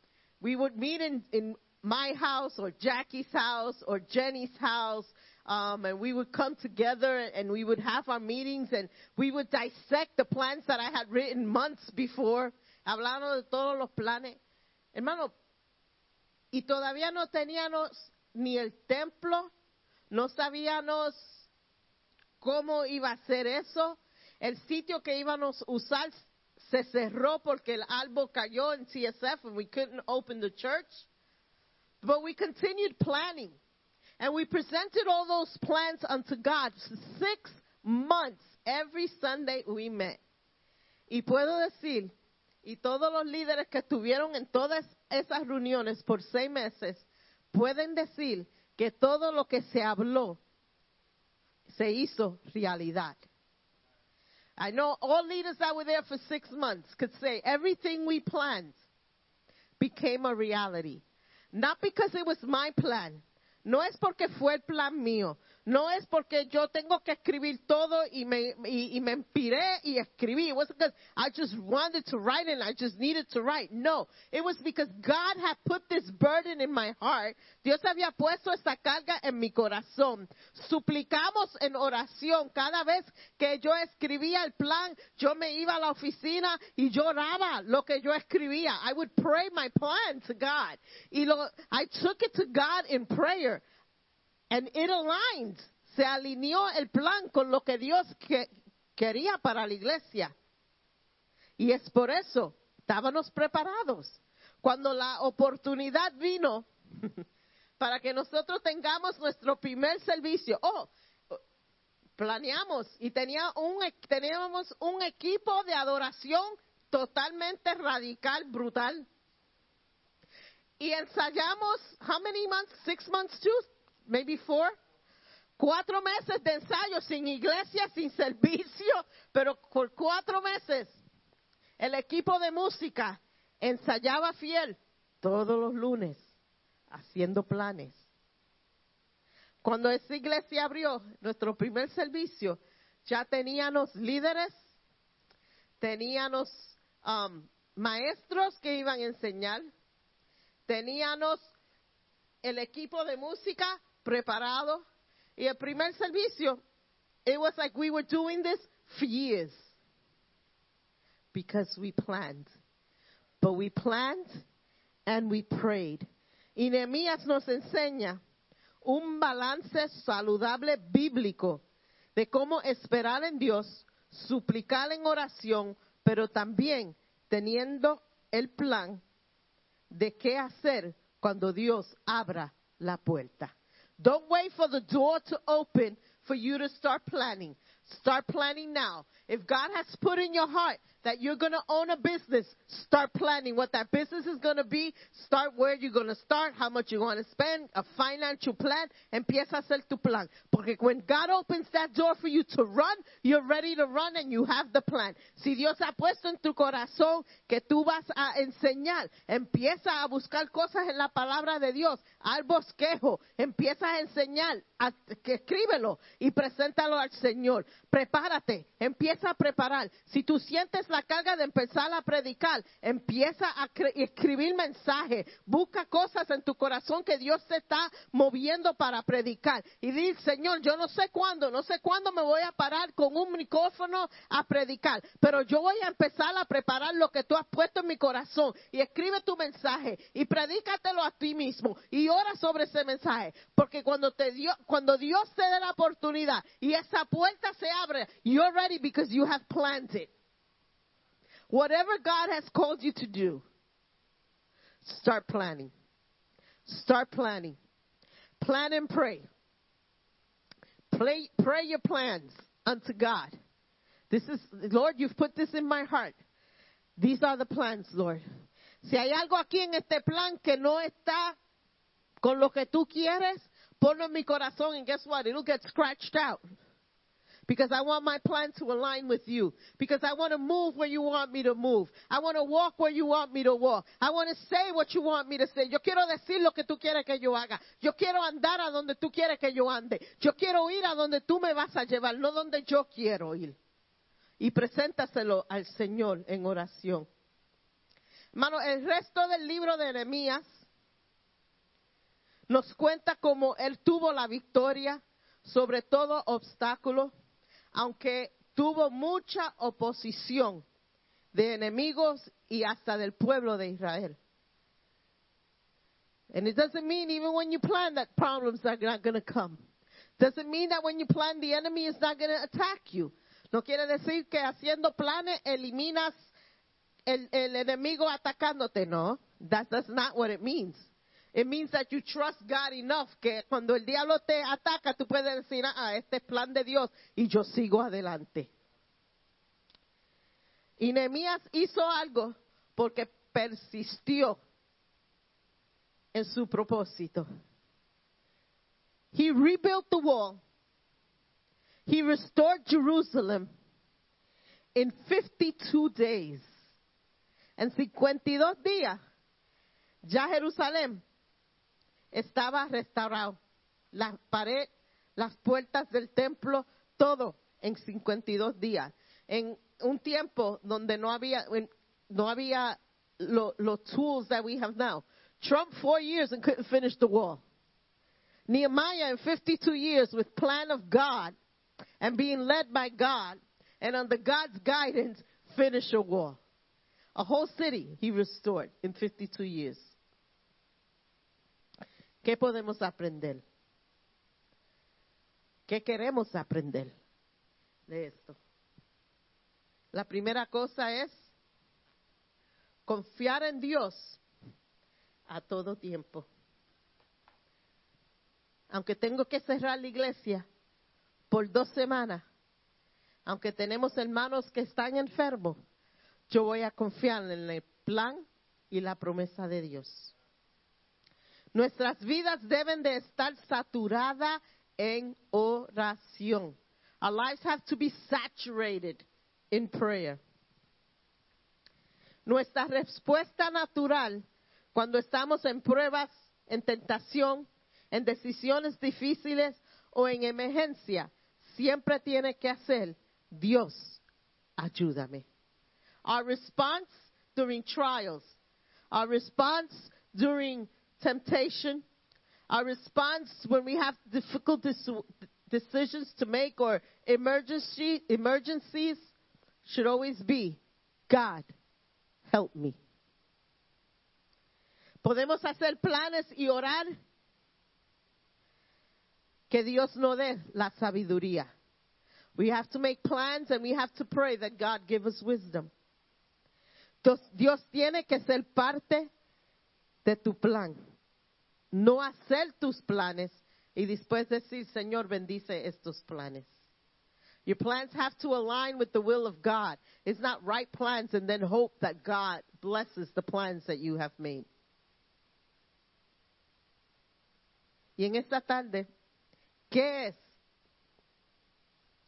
we would meet in, in my house or Jackie's house or Jenny's house, um, and we would come together and we would have our meetings and we would dissect the plans that I had written months before, hablando de todos los planes. Hermano, y todavía no teníamos ni el templo, no sabíamos cómo iba a ser eso. El sitio que íbamos a usar se cerró porque el árbol cayó en CSF and we couldn't open the church. But we continued planning. And we presented all those plans unto God. Six months, every Sunday we met. Y puedo decir, y todos los líderes que estuvieron en todas esas reuniones por seis meses, pueden decir que todo lo que se habló se hizo realidad. I know all leaders that were there for six months could say everything we planned became a reality. Not because it was my plan. No es porque fue el plan mío. No es porque yo tengo que escribir todo y me, y, y me inspiré y escribí. It wasn't because I just wanted to write and I just needed to write. No. It was because God had put this burden in my heart. Dios había puesto esta carga en mi corazón. Suplicamos en oración. Cada vez que yo escribía el plan, yo me iba a la oficina y lloraba lo que yo escribía. I would pray my plan to God. Y lo, I took it to God in prayer. And it aligned. Se alineó el plan con lo que Dios que, quería para la iglesia. Y es por eso, estábamos preparados. Cuando la oportunidad vino para que nosotros tengamos nuestro primer servicio, oh, planeamos y tenía un, teníamos un equipo de adoración totalmente radical, brutal. Y ensayamos, how many months? Six months too? Maybe four. Cuatro meses de ensayo sin iglesia, sin servicio, pero por cuatro meses el equipo de música ensayaba fiel todos los lunes, haciendo planes. Cuando esa iglesia abrió nuestro primer servicio, ya teníamos líderes, teníamos um, maestros que iban a enseñar, teníamos el equipo de música preparado. Y el primer servicio, it was like we were doing this for years because we planned. But we planned and we prayed. Y nos enseña un balance saludable bíblico de cómo esperar en Dios, suplicar en oración, pero también teniendo el plan de qué hacer cuando Dios abra la puerta. Don't wait for the door to open for you to start planning. Start planning now. If God has put in your heart that you're going to own a business, start planning what that business is going to be. Start where you're going to start, how much you want to spend, a financial plan. Empieza a hacer tu plan. Porque when God opens that door for you to run, you're ready to run and you have the plan. Si Dios ha puesto en tu corazón que tú vas a enseñar, empieza a buscar cosas en la palabra de Dios, al bosquejo, empieza a enseñar, a, que escríbelo y preséntalo al Señor. Prepárate, empieza a preparar. Si tú sientes la carga de empezar a predicar, empieza a escribir mensajes, busca cosas en tu corazón que Dios te está moviendo para predicar. Y di, Señor, yo no sé cuándo, no sé cuándo me voy a parar con un micrófono a predicar, pero yo voy a empezar a preparar lo que tú has puesto en mi corazón. Y escribe tu mensaje y predícatelo a ti mismo y ora sobre ese mensaje. Porque cuando, te dio, cuando Dios te dé la oportunidad y esa puerta se abre, you're ready because you have planned it. Whatever God has called you to do, start planning. Start planning. Plan and pray. Pray, pray your plans unto God. This is, Lord, you've put this in my heart. These are the plans, Lord. Si hay algo aquí en este plan que no está con lo que tú quieres, ponlo en mi corazón and guess what? It'll get scratched out. Because I want my plan to align with you. Because I want to move where you want me to move. I want to walk where you want me to walk. I want to say what you want me to say. Yo quiero decir lo que tú quieres que yo haga. Yo quiero andar a donde tú quieres que yo ande. Yo quiero ir a donde tú me vas a llevar, no donde yo quiero ir. Y preséntaselo al Señor en oración. Hermano, el resto del libro de Nehemías nos cuenta cómo él tuvo la victoria sobre todo obstáculo, aunque tuvo mucha oposición de enemigos y hasta del pueblo de Israel. And it doesn't mean even when you plan that problems are not going to come. Doesn't mean that when you plan the enemy is not going to attack you. No quiere decir que haciendo planes eliminas el, el enemigo atacándote, no. That, that's not what it means. It means that you trust God enough que cuando el diablo te ataca, tú puedes decir, ah, este es plan de Dios y yo sigo adelante. Y Nehemías hizo algo porque persistió en su propósito. He rebuilt the wall. He restored Jerusalem in 52 days. En 52 días, ya Jerusalén estaba restaurado. La pared, las puertas del templo, todo en 52 días. En un tiempo donde no había, no había los lo tools that we have now. Trump four years and couldn't finish the wall. Nehemiah in 52 years with plan of God and being led by God and under God's guidance finished a wall. A whole city he restored in 52 years. ¿Qué podemos aprender? ¿Qué queremos aprender de esto? La primera cosa es confiar en Dios a todo tiempo. Aunque tengo que cerrar la iglesia por dos semanas, aunque tenemos hermanos que están enfermos, yo voy a confiar en el plan y la promesa de Dios. Nuestras vidas deben de estar saturadas en oración. Our lives have to be saturated in prayer. Nuestra respuesta natural cuando estamos en pruebas, en tentación, en decisiones difíciles o en emergencia, siempre tiene que hacer, Dios, ayúdame. Our response during trials, our response during temptation, our response when we have difficult decisions to make or emergency, emergencies should always be, God, help me. Podemos hacer planes y orar que Dios nos dé la sabiduría. We have to make plans and we have to pray that God give us wisdom. Dios tiene que ser parte de tu plan. No hacer tus planes y después decir, Señor, bendice estos planes. Your plans have to align with the will of God. It's not right plans and then hope that God blesses the plans that you have made. Y en esta tarde, ¿qué es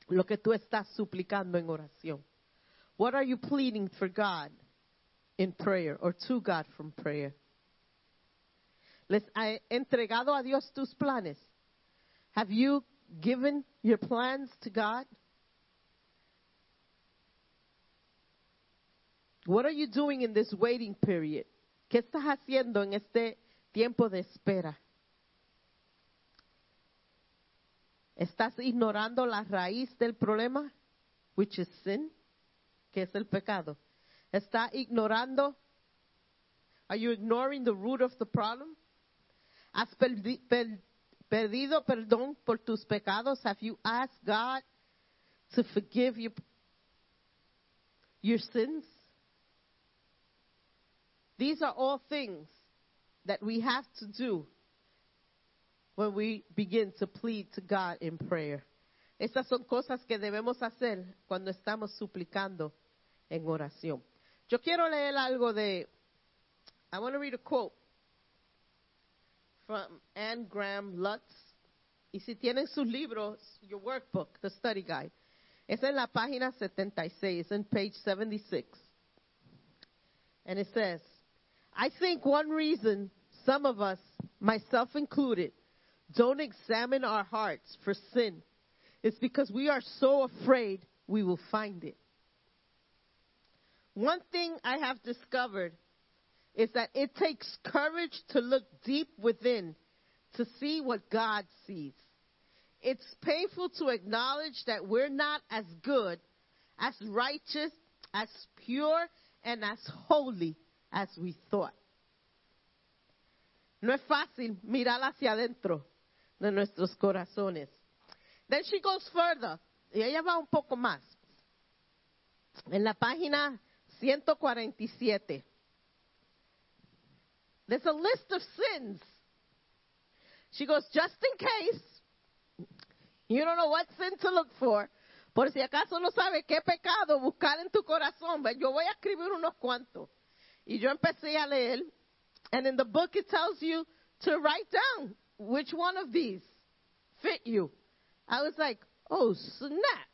lo que tú estás suplicando en oración? What are you pleading for God in prayer or to God from prayer? ¿Les ha entregado a Dios tus planes? Have you given your plans to God? What are you doing in this waiting period? ¿Qué estás haciendo en este tiempo de espera? ¿Estás ignorando la raíz del problema, which is sin, que es el pecado? ¿Está ignorando? Are you ignoring the root of the problem? ¿Has perdi per perdido perdón por tus pecados? Have you asked God to forgive you your sins? These are all things that we have to do when we begin to plead to God in prayer. Estas son cosas que debemos hacer cuando estamos suplicando en oración. Yo quiero leer algo de, I want to read a quote from Anne Graham Lutz. Y si tienen sus libros, your workbook, the study guide, es en la página 76, in page 76. And it says, I think one reason some of us, myself included, don't examine our hearts for sin is because we are so afraid we will find it. One thing I have discovered is that it takes courage to look deep within to see what God sees. It's painful to acknowledge that we're not as good, as righteous, as pure, and as holy as we thought. No es fácil mirar hacia adentro de nuestros corazones. Then she goes further. Y ella va un poco más. En la página 147. There's a list of sins. She goes, just in case you don't know what sin to look for, por si acaso no sabe qué pecado buscar en tu corazón, yo voy a escribir unos cuantos. Y yo empecé a leer, and in the book it tells you to write down which one of these fit you. I was like, oh snap.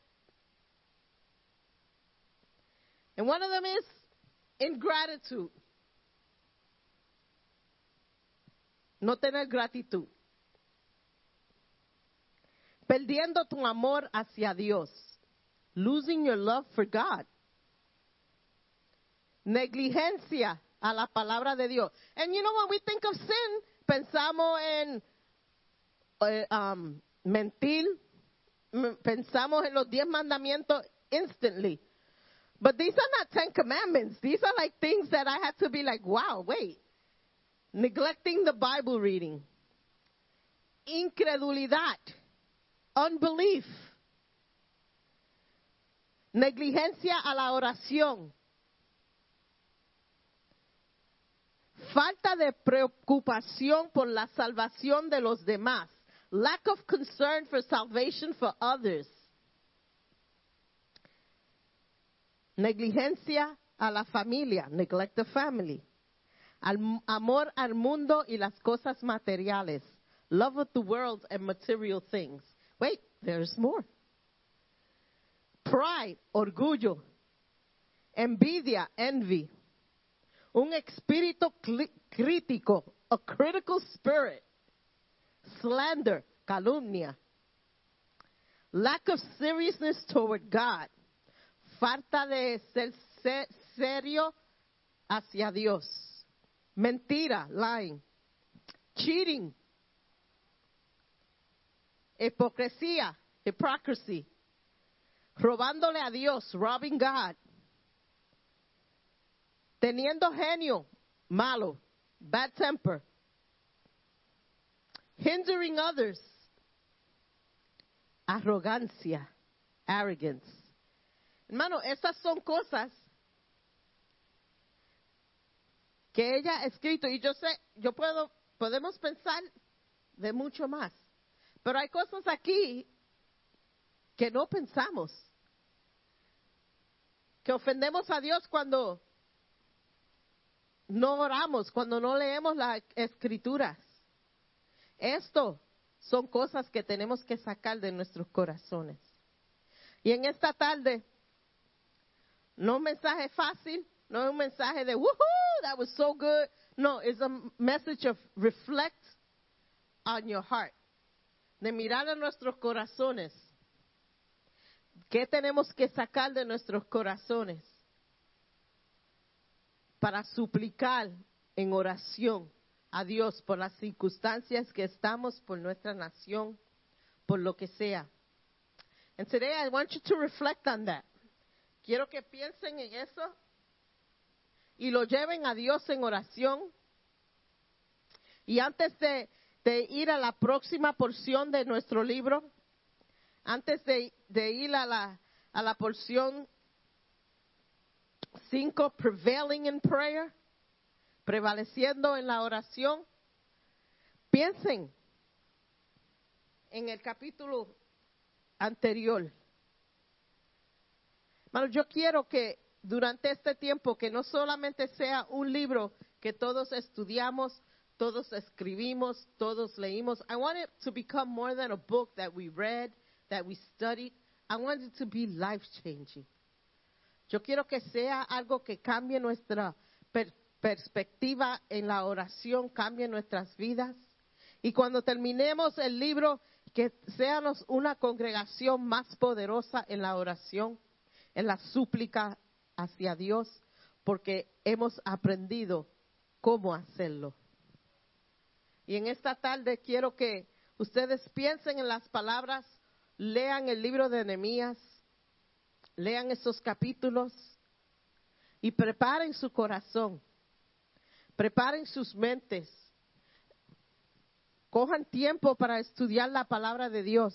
And one of them is ingratitude. No tener gratitud. Perdiendo tu amor hacia Dios. Losing your love for God. Negligencia a la palabra de Dios. And you know when we think of sin, pensamos en eh, um, mentir, pensamos en los diez mandamientos instantly. But these are not Ten Commandments. These are like things that I had to be like, wow, wait. Neglecting the Bible reading. Incredulidad. Unbelief. Negligencia a la oración. Falta de preocupación por la salvación de los demás. Lack of concern for salvation for others. Negligencia a la familia. Neglect the family. Amor al mundo y las cosas materiales. Love of the world and material things. Wait, there's more. Pride, orgullo. Envidia, envy. Un espíritu crítico, a critical spirit. Slander, calumnia. Lack of seriousness toward God. Falta de ser se- serio hacia Dios. Mentira, lying. Cheating. Hipocresía, hypocrisy. Robándole a Dios, robbing God. Teniendo genio, malo, bad temper. Hindering others, arrogancia, arrogance. Hermano, estas son cosas que ella ha escrito y yo sé, yo puedo, podemos pensar de mucho más. Pero hay cosas aquí que no pensamos. Que ofendemos a Dios cuando no oramos, cuando no leemos las escrituras. Esto son cosas que tenemos que sacar de nuestros corazones. Y en esta tarde, no un mensaje fácil, no es un mensaje de, woohoo, that was so good. No, it's a message of reflect on your heart. De mirar a nuestros corazones. ¿Qué tenemos que sacar de nuestros corazones? Para suplicar en oración a Dios por las circunstancias que estamos, por nuestra nación, por lo que sea. And today I want you to reflect on that. Quiero que piensen en eso y lo lleven a Dios en oración. Y antes de, ir a la próxima porción de nuestro libro, antes de, ir a la, a la porción 5, prevailing in prayer, prevaleciendo en la oración, piensen en el capítulo anterior. Yo quiero que durante este tiempo, que no solamente sea un libro que todos estudiamos, todos escribimos, todos leímos. I want it to become more than a book that we read, that we studied. I want it to be life changing. Yo quiero que sea algo que cambie nuestra per- perspectiva en la oración, cambie nuestras vidas. Y cuando terminemos el libro, que seamos una congregación más poderosa en la oración, en la súplica hacia Dios, porque hemos aprendido cómo hacerlo. Y en esta tarde quiero que ustedes piensen en las palabras, lean el libro de Nehemías, lean esos capítulos y preparen su corazón, preparen sus mentes. cojan tiempo para estudiar la palabra de Dios,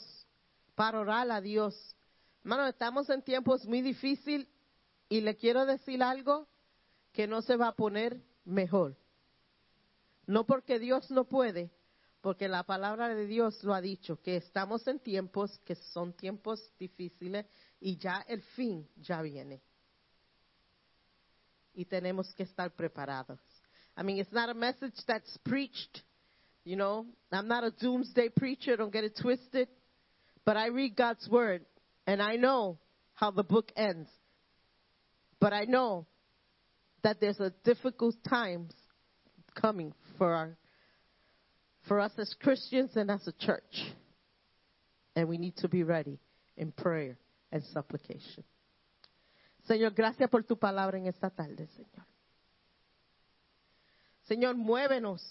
para orar a Dios. Hermano, estamos en tiempos muy difíciles y le quiero decir algo que no se va a poner mejor. No porque Dios no puede, porque la palabra de Dios lo ha dicho, que estamos en tiempos que son tiempos difíciles y ya el fin ya viene. Y tenemos que estar preparados. I mean, it's not a message that's preached, you know. I'm not a doomsday preacher, don't get it twisted. But I read God's word and I know how the book ends. But I know that there's a difficult times coming for our for us as Christians and as a church. And we need to be ready in prayer and supplication. Señor, gracias por tu palabra en esta tarde, Señor. Señor, muévenos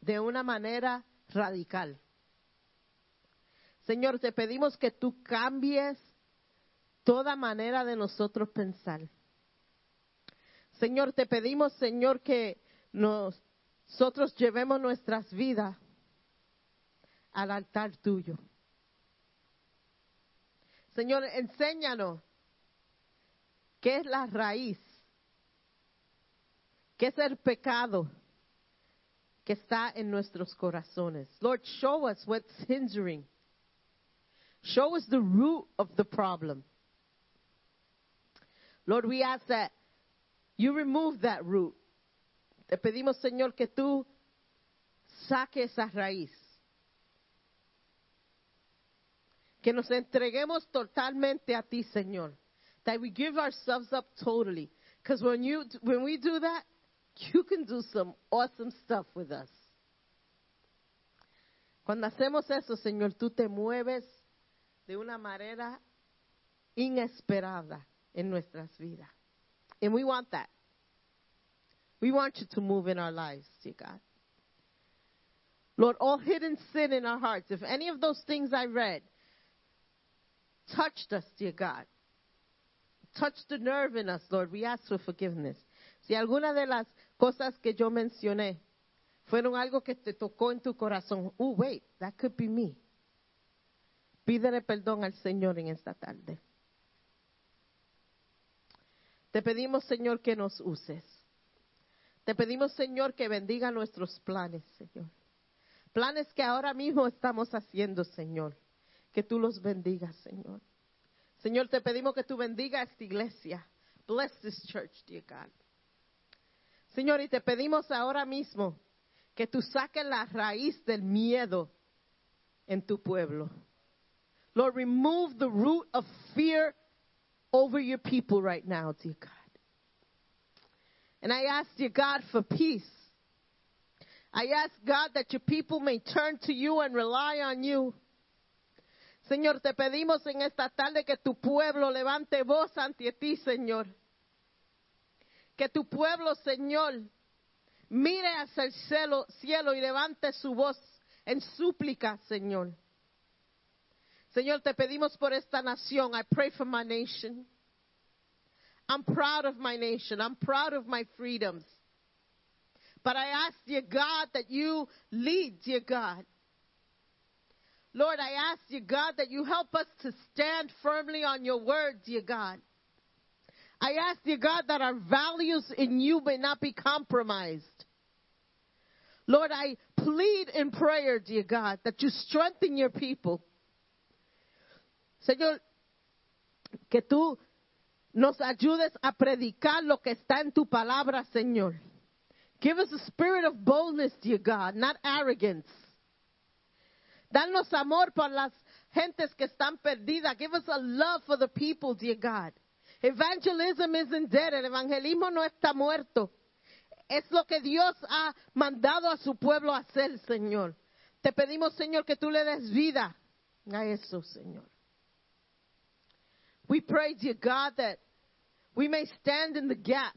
de una manera radical. Señor, te pedimos que tú cambies toda manera de nosotros pensar. Señor, te pedimos, Señor, que nosotros llevemos nuestras vidas al altar tuyo. Señor, enséñanos qué es la raíz, qué es el pecado que está en nuestros corazones. Lord, show us what's hindering. Show us the root of the problem. Lord, we ask that you remove that root. Te pedimos, Señor, que tú saques esa raíz. Que nos entreguemos totalmente a ti, Señor. That we give ourselves up totally. Because when, you, when we do that, you can do some awesome stuff with us. Cuando hacemos eso, Señor, tú te mueves de una manera inesperada en nuestras vidas. And we want that. We want you to move in our lives, dear God. Lord, all hidden sin in our hearts, if any of those things I read touched us, dear God, touched the nerve in us, Lord, we ask for forgiveness. Si alguna de las cosas que yo mencioné fueron algo que te tocó en tu corazón, oh, wait, that could be me. Pídele perdón al Señor en esta tarde. Te pedimos, Señor, que nos uses. Te pedimos, Señor, que bendiga nuestros planes, Señor. Planes que ahora mismo estamos haciendo, Señor. Que tú los bendigas, Señor. Señor, te pedimos que tú bendiga esta iglesia. Bless this church, dear God. Señor, y te pedimos ahora mismo que tú saques la raíz del miedo en tu pueblo. Lord, remove the root of fear over your people right now, dear God. And I ask, dear God, for peace. I ask, God, that your people may turn to you and rely on you. Señor, te pedimos en esta tarde que tu pueblo levante voz ante ti, Señor. Que tu pueblo, Señor, mire hacia el cielo, cielo y levante su voz en súplica, Señor. Señor, te pedimos por esta nación. I pray for my nation. I'm proud of my nation. I'm proud of my freedoms. But I ask, dear God, that you lead, dear God. Lord, I ask, dear God, that you help us to stand firmly on your word, dear God. I ask, dear God, that our values in you may not be compromised. Lord, I plead in prayer, dear God, that you strengthen your people. Señor, que tú nos ayudes a predicar lo que está en tu palabra, Señor. Give us a spirit of boldness, dear God, not arrogance. Danos amor por las gentes que están perdidas. Give us a love for the people, dear God. Evangelism isn't dead. El evangelismo no está muerto. Es lo que Dios ha mandado a su pueblo a hacer, Señor. Te pedimos, Señor, que tú le des vida a eso, Señor. We pray, dear God, that we may stand in the gap.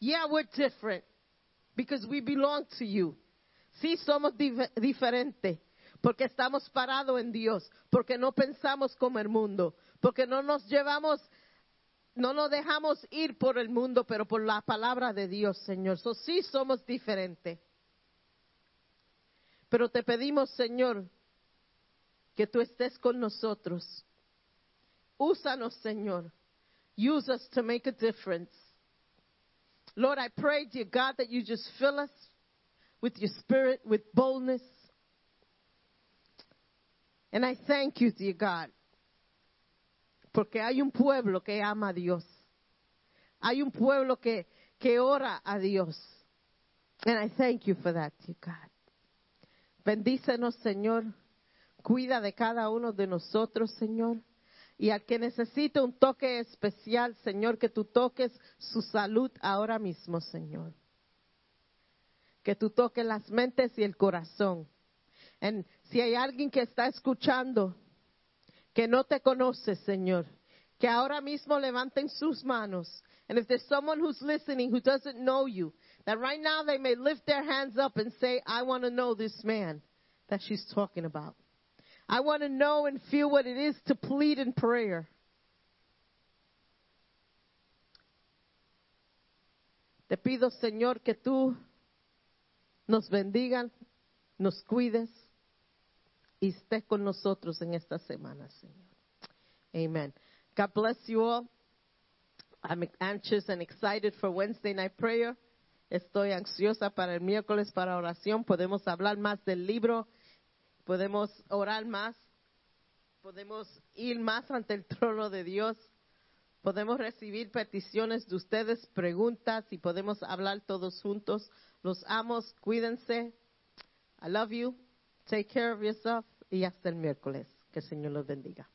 Yeah, we're different because we belong to you. Sí, somos dif- diferentes porque estamos parados en Dios, porque no pensamos como el mundo, porque no nos llevamos, no nos dejamos ir por el mundo, pero por la palabra de Dios, Señor. So, sí, somos diferentes. Pero te pedimos, Señor, que tú estés con nosotros. Úsanos, Señor. Use us to make a difference. Lord, I pray, dear God, that you just fill us with your spirit, with boldness. And I thank you, dear God, porque hay un pueblo que ama a Dios. Hay un pueblo que, que ora a Dios. And I thank you for that, dear God. Bendícenos, Señor. Cuida de cada uno de nosotros, Señor. Y al que necesite un toque especial, Señor, que tú toques su salud ahora mismo, Señor. Que tú toques las mentes y el corazón. En, si hay alguien que está escuchando que no te conoce, Señor, que ahora mismo levanten sus manos. And if there's someone who's listening who doesn't know you, that right now they may lift their hands up and say, I want to know this man that she's talking about. I want to know and feel what it is to plead in prayer. Te pido, Señor, que tú nos bendigan, nos cuides y estés con nosotros en esta semana, Señor. Amen. God bless you all. I'm anxious and excited for Wednesday night prayer. Estoy ansiosa para el miércoles para oración. Podemos hablar más del libro, podemos orar más, podemos ir más ante el trono de Dios, podemos recibir peticiones de ustedes, preguntas y podemos hablar todos juntos. Los amos, cuídense. I love you. Take care of yourself y hasta el miércoles. Que el Señor los bendiga.